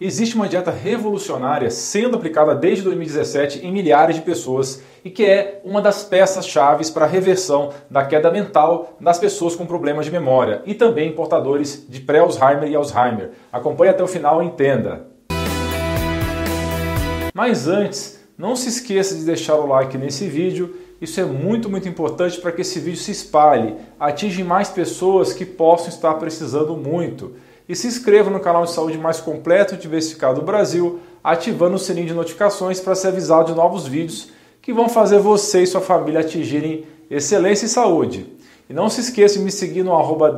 Existe uma dieta revolucionária sendo aplicada desde 2017 em milhares de pessoas e que é uma das peças-chave para a reversão da queda mental das pessoas com problemas de memória e também portadores de pré-Alzheimer e Alzheimer. Acompanhe até o final e entenda. Mas antes, não se esqueça de deixar o like nesse vídeo. Isso é muito, muito importante para que esse vídeo se espalhe, atinja mais pessoas que possam estar precisando muito e se inscreva no canal de saúde mais completo e diversificado do Brasil, ativando o sininho de notificações para ser avisado de novos vídeos que vão fazer você e sua família atingirem excelência e saúde. E não se esqueça de me seguir no arroba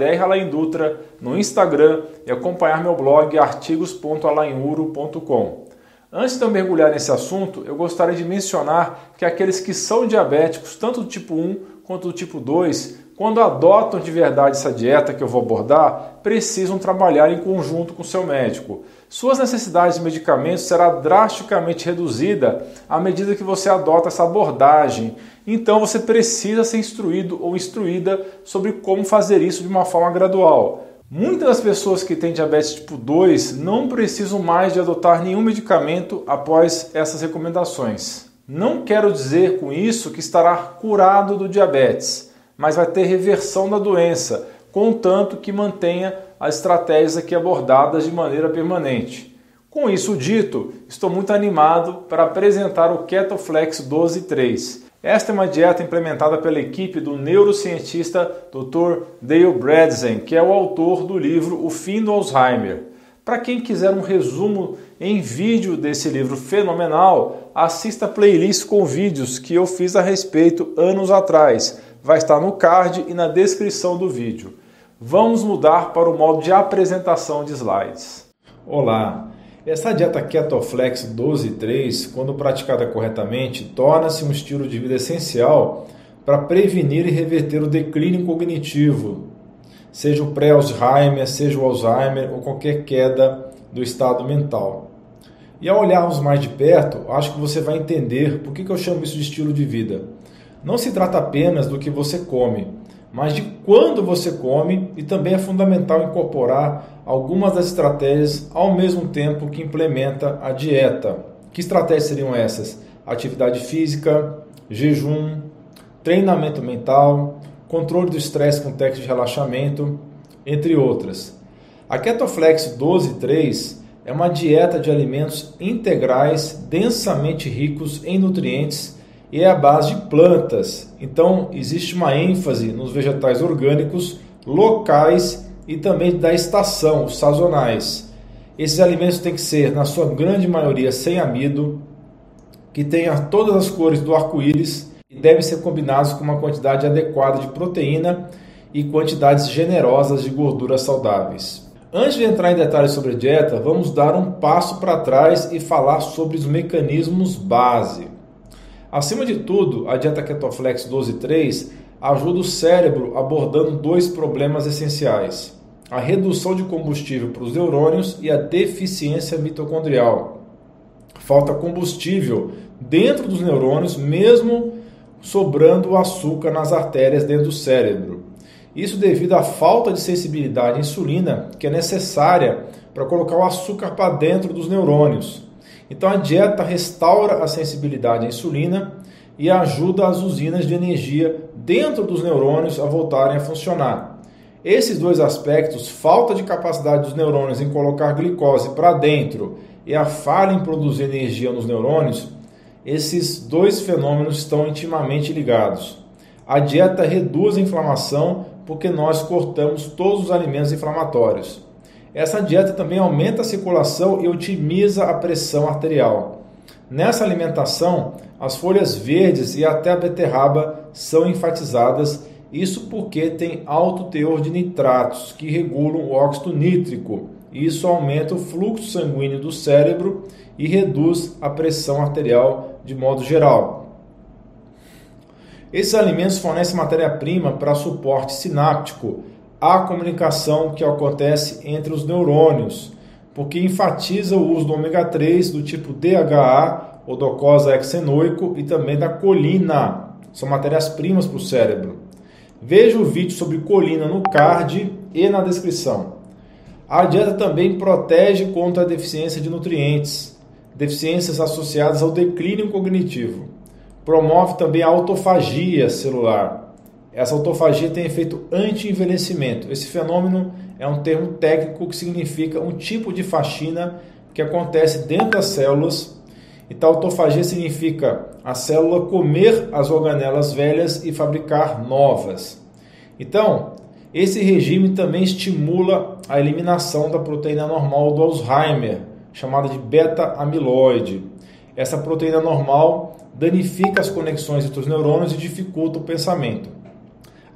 Dutra, no Instagram e acompanhar meu blog artigos.alainuro.com. Antes de eu mergulhar nesse assunto, eu gostaria de mencionar que aqueles que são diabéticos, tanto do tipo 1 quanto do tipo 2, quando adotam de verdade essa dieta que eu vou abordar, precisam trabalhar em conjunto com seu médico. Suas necessidades de medicamentos será drasticamente reduzida à medida que você adota essa abordagem. Então você precisa ser instruído ou instruída sobre como fazer isso de uma forma gradual. Muitas das pessoas que têm diabetes tipo 2 não precisam mais de adotar nenhum medicamento após essas recomendações. Não quero dizer com isso que estará curado do diabetes mas vai ter reversão da doença, contanto que mantenha as estratégias aqui abordadas de maneira permanente. Com isso dito, estou muito animado para apresentar o KetoFlex 12.3. Esta é uma dieta implementada pela equipe do neurocientista Dr. Dale Bredesen, que é o autor do livro O Fim do Alzheimer. Para quem quiser um resumo em vídeo desse livro fenomenal, assista a playlist com vídeos que eu fiz a respeito anos atrás vai estar no card e na descrição do vídeo. Vamos mudar para o modo de apresentação de slides. Olá! Essa dieta Ketoflex 12.3, quando praticada corretamente, torna-se um estilo de vida essencial para prevenir e reverter o declínio cognitivo, seja o pré-Alzheimer, seja o Alzheimer ou qualquer queda do estado mental. E ao olharmos mais de perto, acho que você vai entender por que eu chamo isso de estilo de vida. Não se trata apenas do que você come, mas de quando você come e também é fundamental incorporar algumas das estratégias ao mesmo tempo que implementa a dieta. Que estratégias seriam essas? Atividade física, jejum, treinamento mental, controle do estresse com técnicas de relaxamento, entre outras. A Ketoflex 12.3 é uma dieta de alimentos integrais densamente ricos em nutrientes e é a base de plantas. Então, existe uma ênfase nos vegetais orgânicos, locais e também da estação, os sazonais. Esses alimentos têm que ser, na sua grande maioria, sem amido, que tenha todas as cores do arco-íris e devem ser combinados com uma quantidade adequada de proteína e quantidades generosas de gorduras saudáveis. Antes de entrar em detalhes sobre a dieta, vamos dar um passo para trás e falar sobre os mecanismos base. Acima de tudo, a dieta Ketoflex 12.3 ajuda o cérebro abordando dois problemas essenciais: a redução de combustível para os neurônios e a deficiência mitocondrial. Falta combustível dentro dos neurônios, mesmo sobrando açúcar nas artérias dentro do cérebro. Isso devido à falta de sensibilidade à insulina que é necessária para colocar o açúcar para dentro dos neurônios. Então a dieta restaura a sensibilidade à insulina e ajuda as usinas de energia dentro dos neurônios a voltarem a funcionar. Esses dois aspectos, falta de capacidade dos neurônios em colocar glicose para dentro e a falha em produzir energia nos neurônios, esses dois fenômenos estão intimamente ligados. A dieta reduz a inflamação porque nós cortamos todos os alimentos inflamatórios. Essa dieta também aumenta a circulação e otimiza a pressão arterial. Nessa alimentação, as folhas verdes e até a beterraba são enfatizadas, isso porque tem alto teor de nitratos que regulam o óxido nítrico. Isso aumenta o fluxo sanguíneo do cérebro e reduz a pressão arterial de modo geral. Esses alimentos fornecem matéria-prima para suporte sináptico, a comunicação que acontece entre os neurônios, porque enfatiza o uso do ômega 3 do tipo DHA, ou docosa hexenoico, e também da colina. São matérias-primas para o cérebro. Veja o vídeo sobre colina no card e na descrição. A dieta também protege contra a deficiência de nutrientes, deficiências associadas ao declínio cognitivo. Promove também a autofagia celular. Essa autofagia tem efeito anti-envelhecimento. Esse fenômeno é um termo técnico que significa um tipo de faxina que acontece dentro das células. Então, autofagia significa a célula comer as organelas velhas e fabricar novas. Então, esse regime também estimula a eliminação da proteína normal do Alzheimer, chamada de beta-amiloide. Essa proteína normal danifica as conexões entre os neurônios e dificulta o pensamento.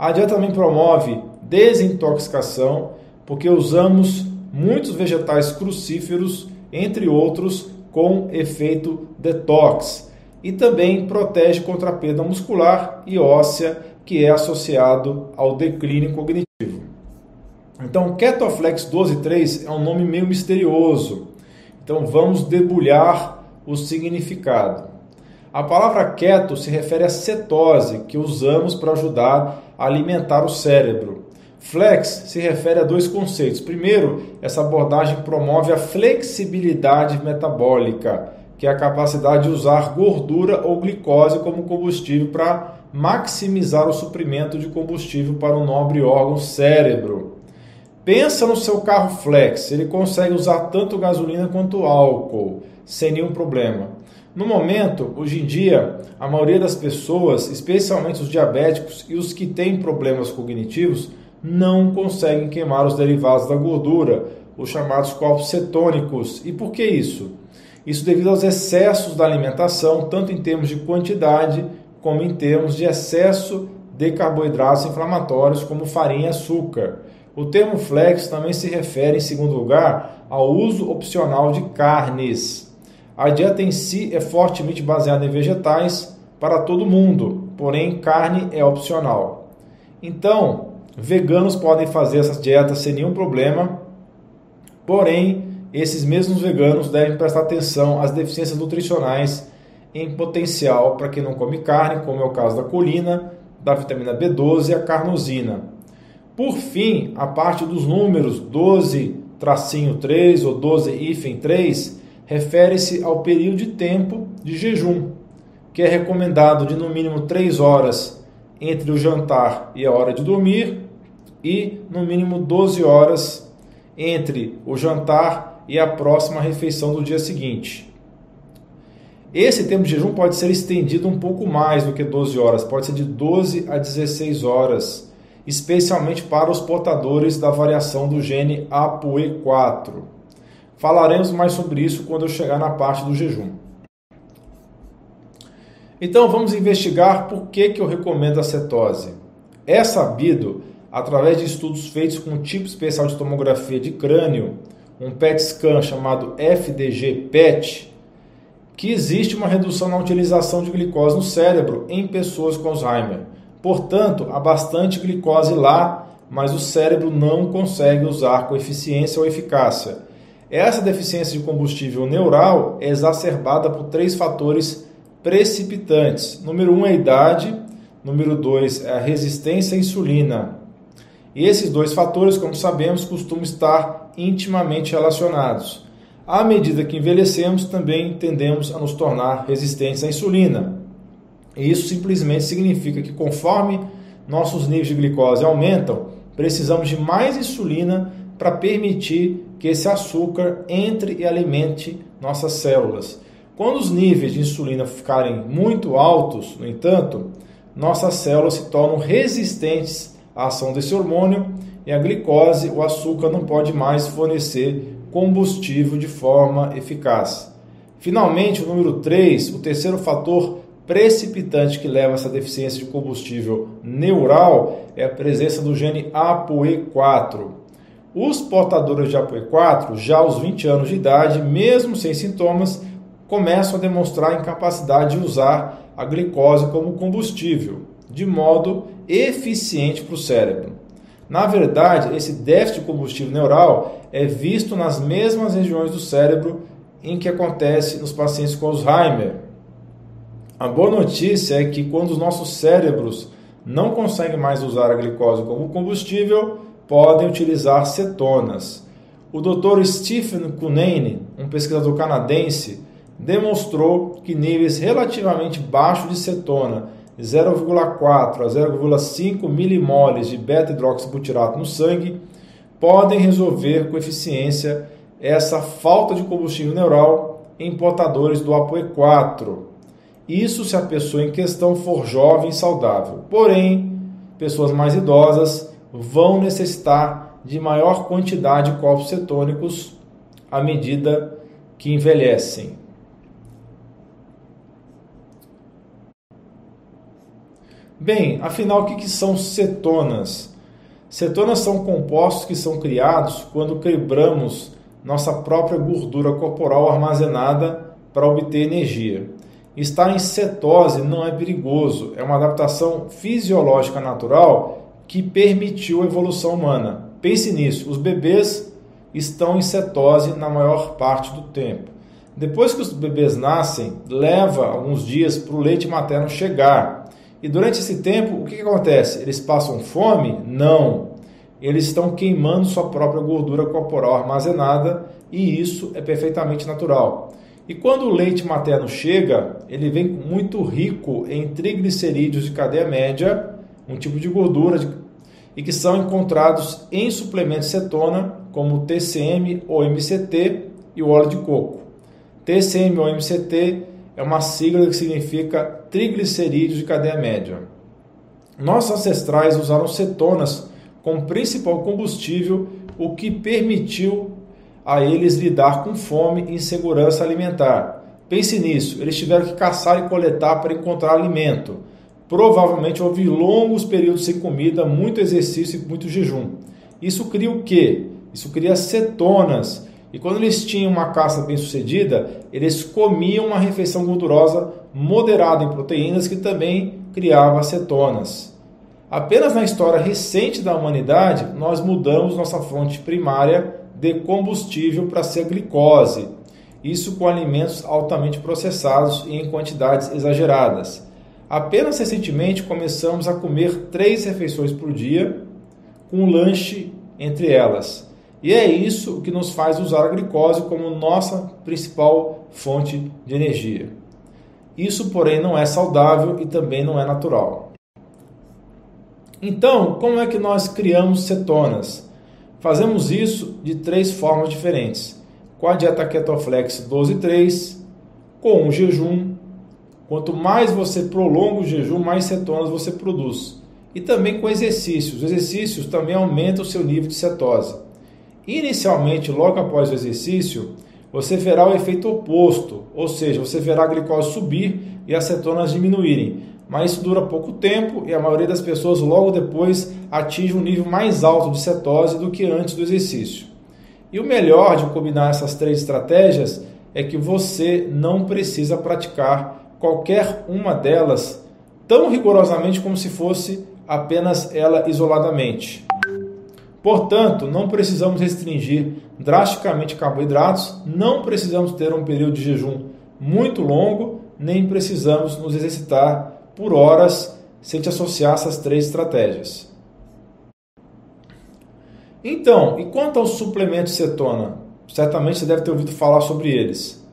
A dieta também promove desintoxicação, porque usamos muitos vegetais crucíferos, entre outros, com efeito detox, e também protege contra a perda muscular e óssea que é associado ao declínio cognitivo. Então, Ketoflex 12.3 é um nome meio misterioso. Então, vamos debulhar o significado. A palavra keto se refere à cetose que usamos para ajudar alimentar o cérebro. Flex se refere a dois conceitos. Primeiro, essa abordagem promove a flexibilidade metabólica, que é a capacidade de usar gordura ou glicose como combustível para maximizar o suprimento de combustível para o nobre órgão cérebro. Pensa no seu carro flex, ele consegue usar tanto gasolina quanto álcool, sem nenhum problema. No momento, hoje em dia, a maioria das pessoas, especialmente os diabéticos e os que têm problemas cognitivos, não conseguem queimar os derivados da gordura, os chamados corpos cetônicos. E por que isso? Isso devido aos excessos da alimentação, tanto em termos de quantidade como em termos de excesso de carboidratos inflamatórios, como farinha e açúcar. O termo flex também se refere, em segundo lugar, ao uso opcional de carnes. A dieta em si é fortemente baseada em vegetais para todo mundo, porém carne é opcional. Então, veganos podem fazer essas dietas sem nenhum problema, porém, esses mesmos veganos devem prestar atenção às deficiências nutricionais em potencial para quem não come carne, como é o caso da colina, da vitamina B12 e a carnosina. Por fim, a parte dos números 12-3 ou 12-3 refere-se ao período de tempo de jejum, que é recomendado de no mínimo 3 horas entre o jantar e a hora de dormir e no mínimo 12 horas entre o jantar e a próxima refeição do dia seguinte. Esse tempo de jejum pode ser estendido um pouco mais do que 12 horas, pode ser de 12 a 16 horas, especialmente para os portadores da variação do gene ApoE4. Falaremos mais sobre isso quando eu chegar na parte do jejum. Então vamos investigar por que, que eu recomendo a cetose. É sabido, através de estudos feitos com um tipo especial de tomografia de crânio, um PET scan chamado FDG-PET, que existe uma redução na utilização de glicose no cérebro em pessoas com Alzheimer. Portanto, há bastante glicose lá, mas o cérebro não consegue usar com eficiência ou eficácia. Essa deficiência de combustível neural é exacerbada por três fatores precipitantes. Número um é a idade, número dois é a resistência à insulina. E esses dois fatores, como sabemos, costumam estar intimamente relacionados. À medida que envelhecemos, também tendemos a nos tornar resistentes à insulina. E isso simplesmente significa que conforme nossos níveis de glicose aumentam, precisamos de mais insulina para permitir que esse açúcar entre e alimente nossas células. Quando os níveis de insulina ficarem muito altos, no entanto, nossas células se tornam resistentes à ação desse hormônio e a glicose, o açúcar, não pode mais fornecer combustível de forma eficaz. Finalmente, o número 3, o terceiro fator precipitante que leva a essa deficiência de combustível neural é a presença do gene ApoE4. Os portadores de ApoE4, já aos 20 anos de idade, mesmo sem sintomas, começam a demonstrar incapacidade de usar a glicose como combustível, de modo eficiente para o cérebro. Na verdade, esse déficit de combustível neural é visto nas mesmas regiões do cérebro em que acontece nos pacientes com Alzheimer. A boa notícia é que quando os nossos cérebros não conseguem mais usar a glicose como combustível, podem utilizar cetonas. o Dr. Stephen Cunane, um pesquisador canadense, demonstrou que níveis relativamente baixos de cetona, 0,4 a 0,5 milimoles de beta-hidroxibutirato no sangue, podem resolver com eficiência essa falta de combustível neural em portadores do ApoE4. Isso se a pessoa em questão for jovem e saudável. Porém, pessoas mais idosas vão necessitar de maior quantidade de corpos cetônicos à medida que envelhecem. Bem, afinal, o que, são cetonas? Cetonas são compostos que são criados quando quebramos nossa própria gordura corporal armazenada para obter energia. Estar em cetose não é perigoso, é uma adaptação fisiológica natural que permitiu a evolução humana. Pense nisso, os bebês estão em cetose na maior parte do tempo. Depois que os bebês nascem, leva alguns dias para o leite materno chegar. E durante esse tempo, o que, que acontece? Eles passam fome? Não. Eles estão queimando sua própria gordura corporal armazenada e isso é perfeitamente natural. E quando o leite materno chega, ele vem muito rico em triglicerídeos de cadeia média, um tipo de gordura de, e que são encontrados em suplementos cetona, como TCM ou MCT e o óleo de coco. TCM ou MCT é uma sigla que significa triglicerídeos de cadeia média. Nossos ancestrais usaram cetonas como principal combustível, o que permitiu a eles lidar com fome e insegurança alimentar. Pense nisso, eles tiveram que caçar e coletar para encontrar alimento. Provavelmente houve longos períodos sem comida, muito exercício e muito jejum. Isso cria o quê? Isso cria cetonas, e quando eles tinham uma caça bem sucedida, eles comiam uma refeição gordurosa moderada em proteínas que também criava cetonas. Apenas na história recente da humanidade, nós mudamos nossa fonte primária de combustível para ser glicose. Isso com alimentos altamente processados e em quantidades exageradas. Apenas recentemente começamos a comer três refeições por dia, com um lanche entre elas. E é isso que nos faz usar a glicose como nossa principal fonte de energia. Isso, porém, não é saudável e também não é natural. Então, como é que nós criamos cetonas? Fazemos isso de três formas diferentes. Com a dieta Ketoflex 12.3, com o jejum. Quanto mais você prolonga o jejum, mais cetonas você produz. E também com exercícios. Os exercícios também aumentam o seu nível de cetose. Inicialmente, logo após o exercício, você verá o efeito oposto, ou seja, você verá a glicose subir e as cetonas diminuírem. Mas isso dura pouco tempo e a maioria das pessoas logo depois atinge um nível mais alto de cetose do que antes do exercício. E o melhor de combinar essas três estratégias é que você não precisa praticar qualquer uma delas tão rigorosamente como se fosse apenas ela isoladamente. Portanto, não precisamos restringir drasticamente carboidratos, não precisamos ter um período de jejum muito longo, nem precisamos nos exercitar por horas sem te associar essas três estratégias. Então, e quanto aos suplementos cetona? Certamente você deve ter ouvido falar sobre eles.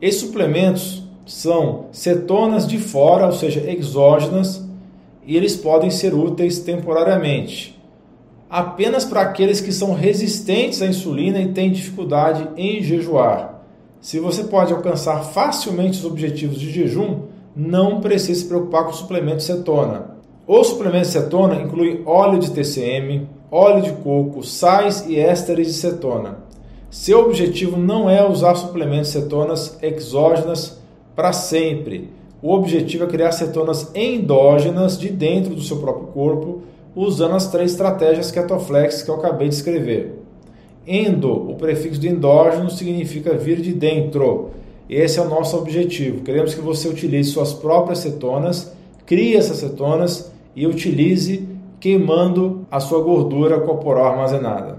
Esses suplementos são cetonas de fora, ou seja, exógenas, e eles podem ser úteis temporariamente apenas para aqueles que são resistentes à insulina e têm dificuldade em jejuar. Se você pode alcançar facilmente os objetivos de jejum, não precisa se preocupar com suplemento cetona. O suplemento cetona inclui óleo de TCM, óleo de coco, sais e ésteres de cetona. Seu objetivo não é usar suplementos cetonas exógenas para sempre. O objetivo é criar cetonas endógenas de dentro do seu próprio corpo usando as três estratégias Ketoflex que eu acabei de escrever. Endo, o prefixo do endógeno significa vir de dentro. Esse é o nosso objetivo. Queremos que você utilize suas próprias cetonas, crie essas cetonas e utilize queimando a sua gordura corporal armazenada.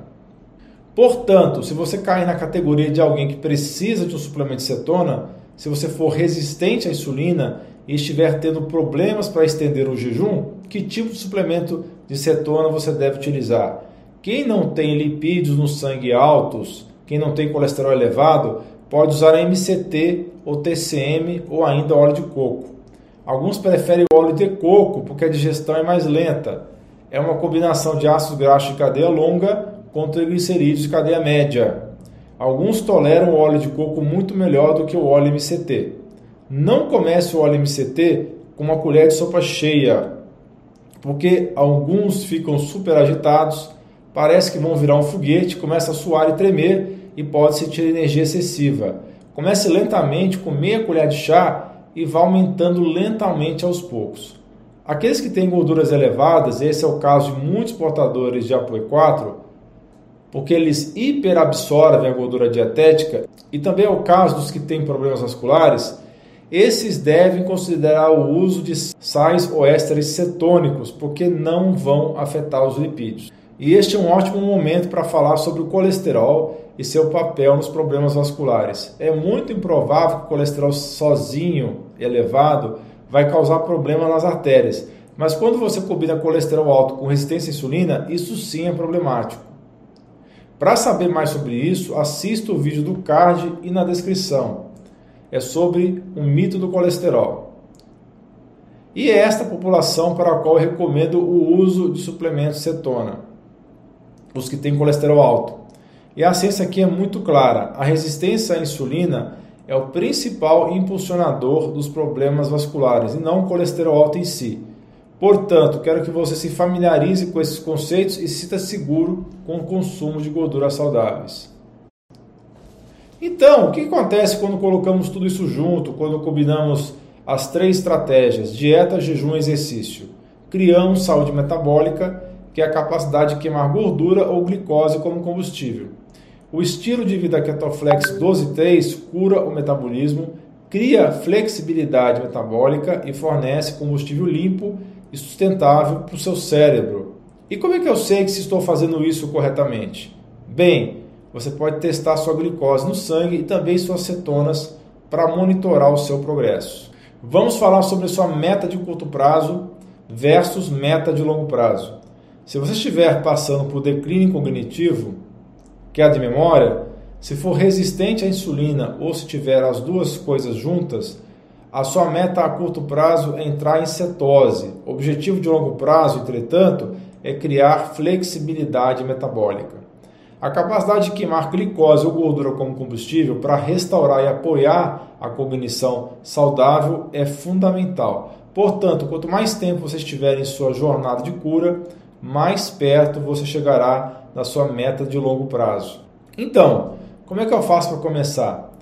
Portanto, se você cair na categoria de alguém que precisa de um suplemento de cetona, se você for resistente à insulina e estiver tendo problemas para estender o jejum, que tipo de suplemento de cetona você deve utilizar? Quem não tem lipídios no sangue altos, quem não tem colesterol elevado, pode usar MCT ou TCM ou ainda óleo de coco. Alguns preferem o óleo de coco porque a digestão é mais lenta. É uma combinação de ácidos graxos de cadeia longa com triglicerídeos de cadeia média. Alguns toleram o óleo de coco muito melhor do que o óleo MCT. Não comece o óleo MCT com uma colher de sopa cheia, porque alguns ficam super agitados, parece que vão virar um foguete, começa a suar e tremer e pode sentir energia excessiva. Comece lentamente com meia colher de chá e vá aumentando lentamente aos poucos. Aqueles que têm gorduras elevadas, esse é o caso de muitos portadores de ApoE4, porque eles hiperabsorvem a gordura dietética, e também é o caso dos que têm problemas vasculares, esses devem considerar o uso de sais ou ésteres cetônicos, porque não vão afetar os lipídios. E este é um ótimo momento para falar sobre o colesterol e seu papel nos problemas vasculares. É muito improvável que o colesterol sozinho elevado vai causar problema nas artérias, mas quando você combina colesterol alto com resistência à insulina, isso sim é problemático. Para saber mais sobre isso, assista o vídeo do card e na descrição. É sobre o mito do colesterol. E é esta população para a qual eu recomendo o uso de suplementos cetona os que têm colesterol alto. E a ciência aqui é muito clara: a resistência à insulina é o principal impulsionador dos problemas vasculares e não o colesterol alto em si. Portanto, quero que você se familiarize com esses conceitos e se sinta seguro com o consumo de gorduras saudáveis. Então, o que acontece quando colocamos tudo isso junto, quando combinamos as três estratégias: dieta, jejum e exercício? Criamos saúde metabólica que é a capacidade de queimar gordura ou glicose como combustível. O estilo de vida Ketoflex 12.3 cura o metabolismo, cria flexibilidade metabólica e fornece combustível limpo e sustentável para o seu cérebro. E como é que eu sei que se estou fazendo isso corretamente? Bem, você pode testar sua glicose no sangue e também suas cetonas para monitorar o seu progresso. Vamos falar sobre sua meta de curto prazo versus meta de longo prazo. Se você estiver passando por declínio cognitivo, queda de memória, se for resistente à insulina ou se tiver as duas coisas juntas, a sua meta a curto prazo é entrar em cetose. O objetivo de longo prazo, entretanto, é criar flexibilidade metabólica. A capacidade de queimar glicose ou gordura como combustível para restaurar e apoiar a cognição saudável é fundamental. Portanto, quanto mais tempo você estiver em sua jornada de cura, mais perto você chegará da sua meta de longo prazo. Então, como é que eu faço para começar?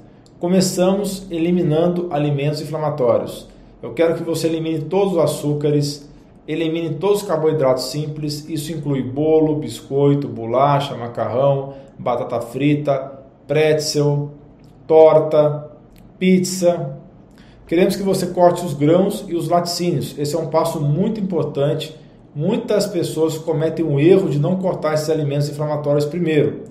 Começamos eliminando alimentos inflamatórios. Eu quero que você elimine todos os açúcares, elimine todos os carboidratos simples. Isso inclui bolo, biscoito, bolacha, macarrão, batata frita, pretzel, torta, pizza. Queremos que você corte os grãos e os laticínios. Esse é um passo muito importante Muitas pessoas cometem o erro de não cortar esses alimentos inflamatórios primeiro.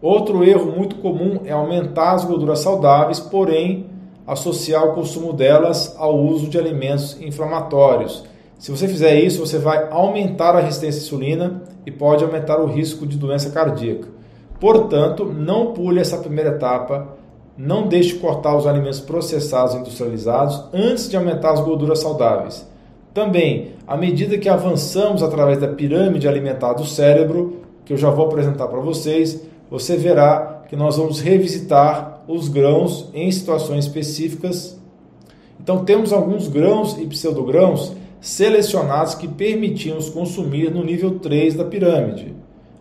Outro erro muito comum é aumentar as gorduras saudáveis, porém associar o consumo delas ao uso de alimentos inflamatórios. Se você fizer isso, você vai aumentar a resistência à insulina e pode aumentar o risco de doença cardíaca. Portanto, não pule essa primeira etapa, não deixe cortar os alimentos processados e industrializados antes de aumentar as gorduras saudáveis. Também, à medida que avançamos através da pirâmide alimentar do cérebro, que eu já vou apresentar para vocês, você verá que nós vamos revisitar os grãos em situações específicas. Então, temos alguns grãos e pseudogrãos selecionados que permitimos consumir no nível 3 da pirâmide,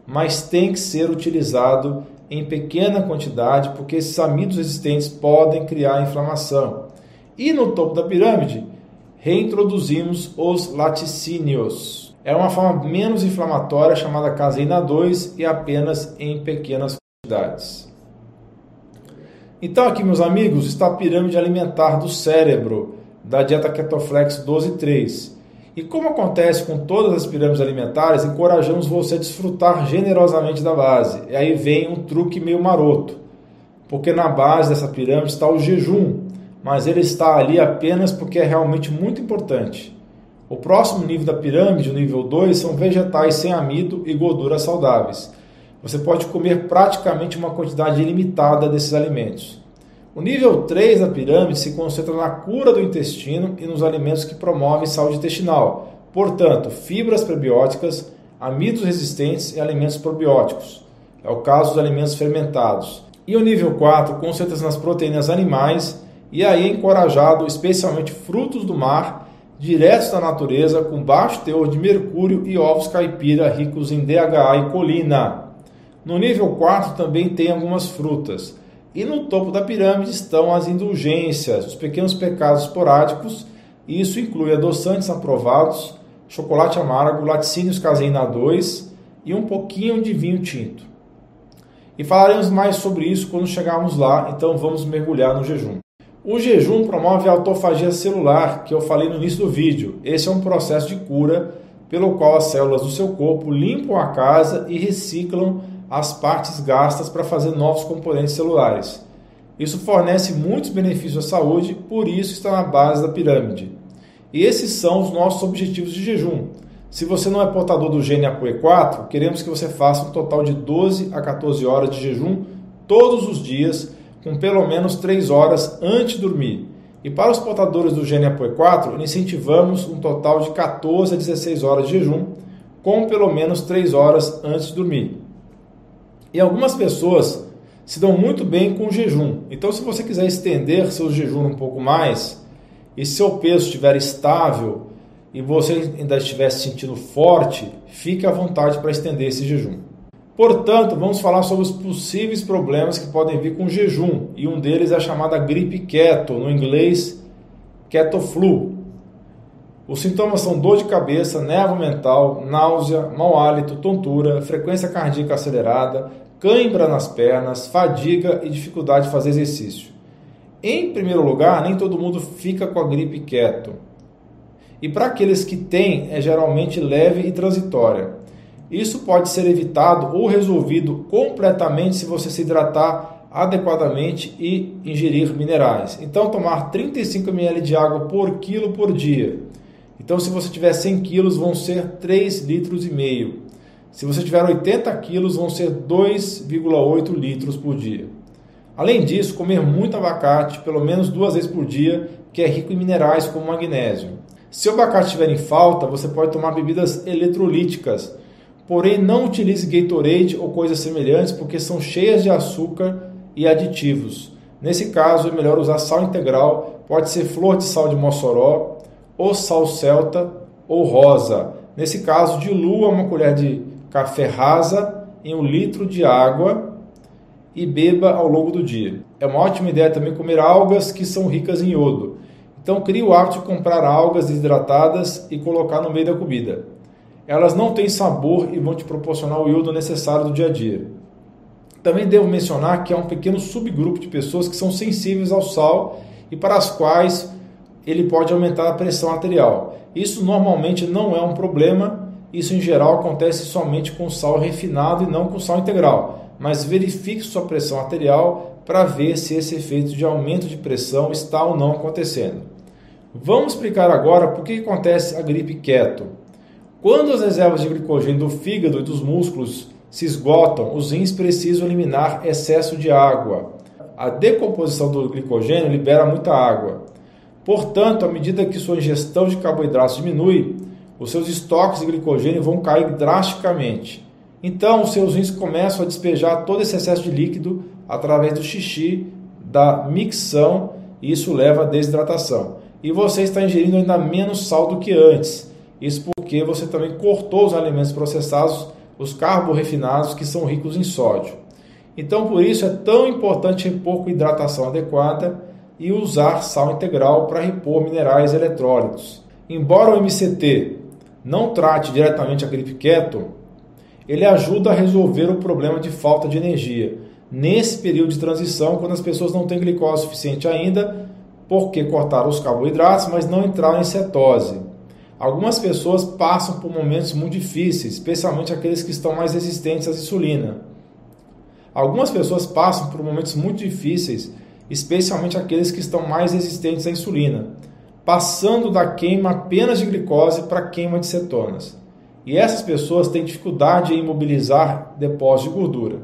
mas tem que ser utilizado em pequena quantidade porque esses amidos existentes podem criar inflamação. E no topo da pirâmide, reintroduzimos os laticínios. É uma forma menos inflamatória chamada caseína 2 e apenas em pequenas quantidades. Então aqui, meus amigos, está a pirâmide alimentar do cérebro da dieta Ketoflex 12.3. E como acontece com todas as pirâmides alimentares, encorajamos você a desfrutar generosamente da base. E aí vem um truque meio maroto, porque na base dessa pirâmide está o jejum, mas ele está ali apenas porque é realmente muito importante. O próximo nível da pirâmide, o nível 2, são vegetais sem amido e gorduras saudáveis. você pode comer praticamente uma quantidade ilimitada desses alimentos. O nível 3 da pirâmide se concentra na cura do intestino e nos alimentos que promovem saúde intestinal, portanto, fibras prebióticas, amidos resistentes e alimentos probióticos. É o caso dos alimentos fermentados. E o nível 4 concentra-se nas proteínas animais e aí é encorajado especialmente frutos do mar, diretos da natureza, com baixo teor de mercúrio e ovos caipira ricos em DHA e colina. No nível 4 também tem algumas frutas. E no topo da pirâmide estão as indulgências, os pequenos pecados esporádicos, e isso inclui adoçantes aprovados, chocolate amargo, laticínios caseína 2 e um pouquinho de vinho tinto. E falaremos mais sobre isso quando chegarmos lá, então vamos mergulhar no jejum. O jejum promove a autofagia celular, que eu falei no início do vídeo. Esse é um processo de cura pelo qual as células do seu corpo limpam a casa e reciclam as partes gastas para fazer novos componentes celulares. Isso fornece muitos benefícios à saúde, por isso está na base da pirâmide. E esses são os nossos objetivos de jejum. Se você não é portador do gene ApoE4, queremos que você faça um total de 12 a 14 horas de jejum todos os dias, com pelo menos 3 horas antes de dormir. E para os portadores do gene ApoE4, incentivamos um total de 14 a 16 horas de jejum, com pelo menos 3 horas antes de dormir. E algumas pessoas se dão muito bem com o jejum. Então, se você quiser estender seu jejum um pouco mais, e seu peso estiver estável e você ainda estiver se sentindo forte, fique à vontade para estender esse jejum. Portanto, vamos falar sobre os possíveis problemas que podem vir com jejum, e um deles é a chamada gripe keto, no inglês keto flu. Os sintomas são dor de cabeça, nervo mental, náusea, mau hálito, tontura, frequência cardíaca acelerada, cãibra nas pernas, fadiga e dificuldade de fazer exercício. Em primeiro lugar, nem todo mundo fica com a gripe quieto. E para aqueles que têm, é geralmente leve e transitória. Isso pode ser evitado ou resolvido completamente se você se hidratar adequadamente e ingerir minerais. Então, tomar 35 ml de água por quilo por dia. Então, se você tiver 100 quilos, vão ser 3 litros e meio. Se você tiver 80 quilos, vão ser 2,8 litros por dia. Além disso, comer muito abacate, pelo menos duas vezes por dia, que é rico em minerais como magnésio. Se o abacate estiver em falta, você pode tomar bebidas eletrolíticas, porém não utilize Gatorade ou coisas semelhantes porque são cheias de açúcar e aditivos. Nesse caso, é melhor usar sal integral, pode ser flor de sal de Mossoró, ou sal celta ou rosa. Nesse caso, dilua uma colher de café rasa em um litro de água e beba ao longo do dia. É uma ótima ideia também comer algas que são ricas em iodo. Então crie o hábito de comprar algas desidratadas e colocar no meio da comida. Elas não têm sabor e vão te proporcionar o iodo necessário do dia a dia. Também devo mencionar que há um pequeno subgrupo de pessoas que são sensíveis ao sal e para as quais ele pode aumentar a pressão arterial. Isso normalmente não é um problema, isso em geral acontece somente com sal refinado e não com sal integral mas verifique sua pressão arterial para ver se esse efeito de aumento de pressão está ou não acontecendo. Vamos explicar agora por que acontece a gripe keto. Quando as reservas de glicogênio do fígado e dos músculos se esgotam, os rins precisam eliminar excesso de água. A decomposição do glicogênio libera muita água. Portanto, à medida que sua ingestão de carboidratos diminui, os seus estoques de glicogênio vão cair drasticamente. Então, os seus rins começam a despejar todo esse excesso de líquido através do xixi, da micção, e isso leva à desidratação. E você está ingerindo ainda menos sal do que antes. Isso porque você também cortou os alimentos processados, os refinados que são ricos em sódio. Então, por isso é tão importante repor com hidratação adequada e usar sal integral para repor minerais eletrólitos. Embora o MCT não trate diretamente a gripe keto, ele ajuda a resolver o problema de falta de energia. Nesse período de transição, quando as pessoas não têm glicose suficiente ainda, porque cortaram os carboidratos, mas não entraram em cetose. Algumas pessoas passam por momentos muito difíceis, especialmente aqueles que estão mais resistentes à insulina. Algumas pessoas passam por momentos muito difíceis, especialmente aqueles que estão mais resistentes à insulina, passando da queima apenas de glicose para queima de cetonas. e essas pessoas têm dificuldade em imobilizar depósitos de gordura.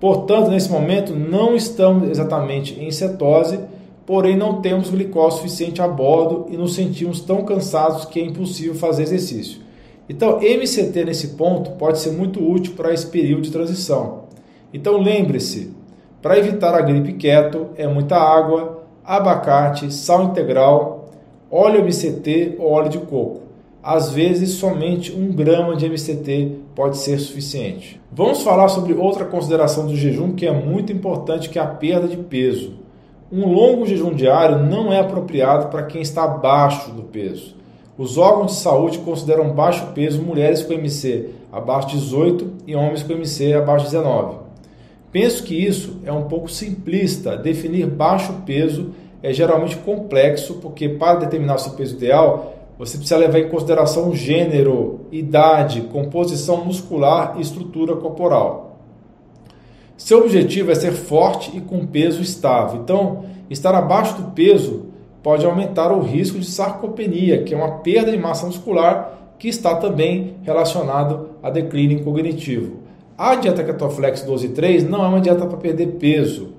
Portanto, nesse momento não estamos exatamente em cetose, porém não temos glicose suficiente a bordo e nos sentimos tão cansados que é impossível fazer exercício. Então, MCT nesse ponto pode ser muito útil para esse período de transição. Então, lembre-se, para evitar a gripe keto, é muita água, abacate, sal integral, óleo MCT ou óleo de coco. Às vezes, somente um grama de MCT pode ser suficiente. Vamos falar sobre outra consideração do jejum que é muito importante, que é a perda de peso. Um longo jejum diário não é apropriado para quem está abaixo do peso. Os órgãos de saúde consideram baixo peso mulheres com MC abaixo de 18 e homens com MC abaixo de 19. Penso que isso é um pouco simplista. Definir baixo peso é geralmente complexo, porque para determinar seu peso ideal, você precisa levar em consideração gênero, idade, composição muscular e estrutura corporal. Seu objetivo é ser forte e com peso estável. Então, estar abaixo do peso pode aumentar o risco de sarcopenia, que é uma perda de massa muscular que está também relacionado a declínio cognitivo. A dieta Ketoflex 12.3 não é uma dieta para perder peso.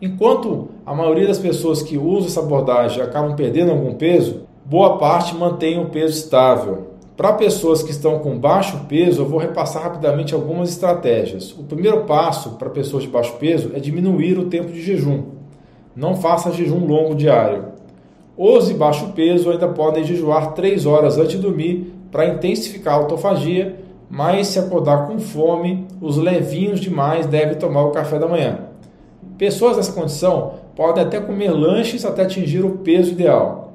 Enquanto a maioria das pessoas que usam essa abordagem acabam perdendo algum peso, boa parte mantém o peso estável. Para pessoas que estão com baixo peso, eu vou repassar rapidamente algumas estratégias. O primeiro passo para pessoas de baixo peso é diminuir o tempo de jejum. Não faça jejum longo diário. Os de baixo peso ainda podem jejuar 3 horas antes de dormir para intensificar a autofagia, mas se acordar com fome, os levinhos demais devem tomar o café da manhã. Pessoas nessa condição podem até comer lanches até atingir o peso ideal.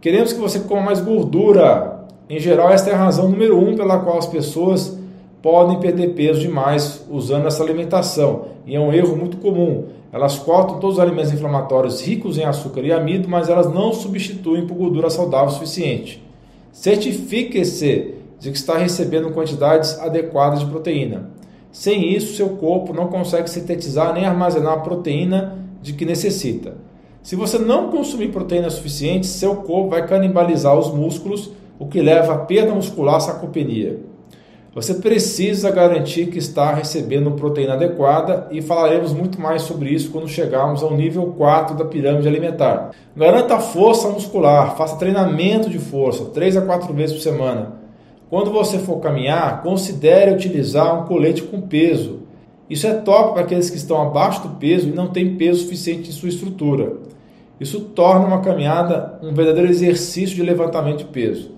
Queremos que você coma mais gordura. Em geral, esta é a razão número um pela qual as pessoas podem perder peso demais usando essa alimentação. E é um erro muito comum. Elas cortam todos os alimentos inflamatórios ricos em açúcar e amido, mas elas não substituem por gordura saudável suficiente. Certifique-se de que está recebendo quantidades adequadas de proteína. Sem isso, seu corpo não consegue sintetizar nem armazenar a proteína de que necessita. Se você não consumir proteína suficiente, seu corpo vai canibalizar os músculos, o que leva à perda muscular sarcopenia. Você precisa garantir que está recebendo proteína adequada e falaremos muito mais sobre isso quando chegarmos ao nível 4 da pirâmide alimentar. Garanta força muscular, faça treinamento de força 3 a 4 vezes por semana. Quando você for caminhar, considere utilizar um colete com peso. Isso é top para aqueles que estão abaixo do peso e não têm peso suficiente em sua estrutura. Isso torna uma caminhada um verdadeiro exercício de levantamento de peso.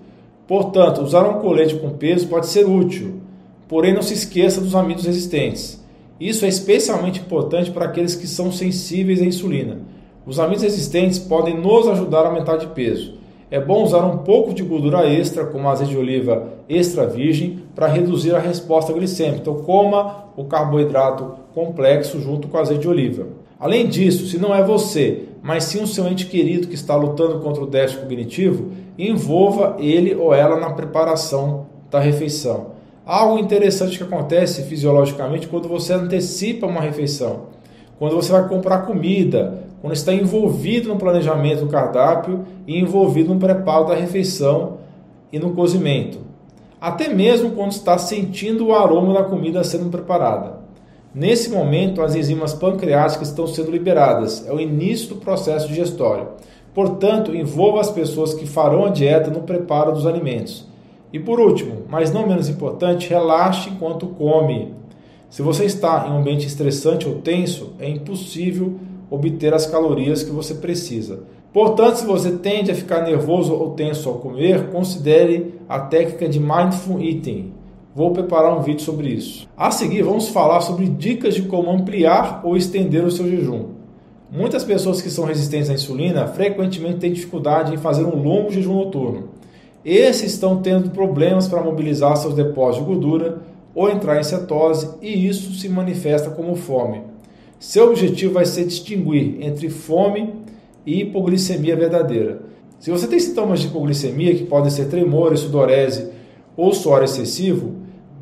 Portanto, usar um colete com peso pode ser útil, porém não se esqueça dos amidos resistentes. Isso é especialmente importante para aqueles que são sensíveis à insulina. Os amidos resistentes podem nos ajudar a aumentar de peso. É bom usar um pouco de gordura extra, como azeite de oliva extra virgem, para reduzir a resposta glicêmica. Então, coma o carboidrato complexo junto com azeite de oliva. Além disso, se não é você, mas sim o seu ente querido que está lutando contra o déficit cognitivo, envolva ele ou ela na preparação da refeição. Algo interessante que acontece fisiologicamente quando você antecipa uma refeição, quando você vai comprar comida, quando está envolvido no planejamento do cardápio e envolvido no preparo da refeição e no cozimento, até mesmo quando está sentindo o aroma da comida sendo preparada. Nesse momento, as enzimas pancreáticas estão sendo liberadas, é o início do processo digestório. Portanto, envolva as pessoas que farão a dieta no preparo dos alimentos. E por último, mas não menos importante, relaxe enquanto come. Se você está em um ambiente estressante ou tenso, é impossível obter as calorias que você precisa. Portanto, se você tende a ficar nervoso ou tenso ao comer, considere a técnica de mindful eating, Vou preparar um vídeo sobre isso. A seguir, vamos falar sobre dicas de como ampliar ou estender o seu jejum. Muitas pessoas que são resistentes à insulina frequentemente têm dificuldade em fazer um longo jejum noturno. Esses estão tendo problemas para mobilizar seus depósitos de gordura ou entrar em cetose, e isso se manifesta como fome. Seu objetivo vai ser distinguir entre fome e hipoglicemia verdadeira. Se você tem sintomas de hipoglicemia, que podem ser tremor, sudorese ou suor excessivo,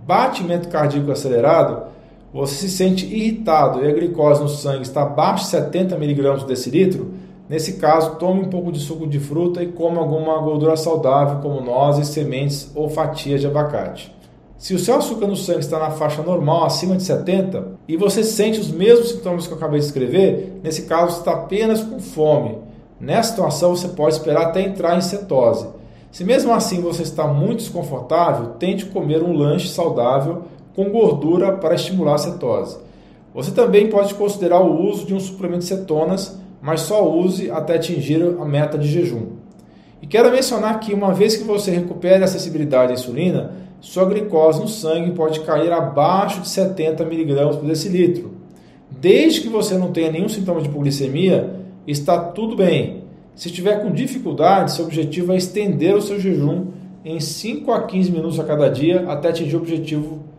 batimento cardíaco acelerado, você se sente irritado e a glicose no sangue está abaixo de 70 mg decilitro, nesse caso, tome um pouco de suco de fruta e coma alguma gordura saudável, como nozes, sementes ou fatias de abacate. Se o seu açúcar no sangue está na faixa normal, acima de 70, e você sente os mesmos sintomas que eu acabei de escrever, nesse caso você está apenas com fome. Nessa situação você pode esperar até entrar em cetose. Se mesmo assim você está muito desconfortável, tente comer um lanche saudável com gordura para estimular a cetose. Você também pode considerar o uso de um suplemento de cetonas, mas só use até atingir a meta de jejum. E quero mencionar que uma vez que você recupere a acessibilidade à insulina, sua glicose no sangue pode cair abaixo de 70 mg por decilitro. Desde que você não tenha nenhum sintoma de hipoglicemia, está tudo bem. Se estiver com dificuldade, seu objetivo é estender o seu jejum em 5 a 15 minutos a cada dia até atingir o objetivo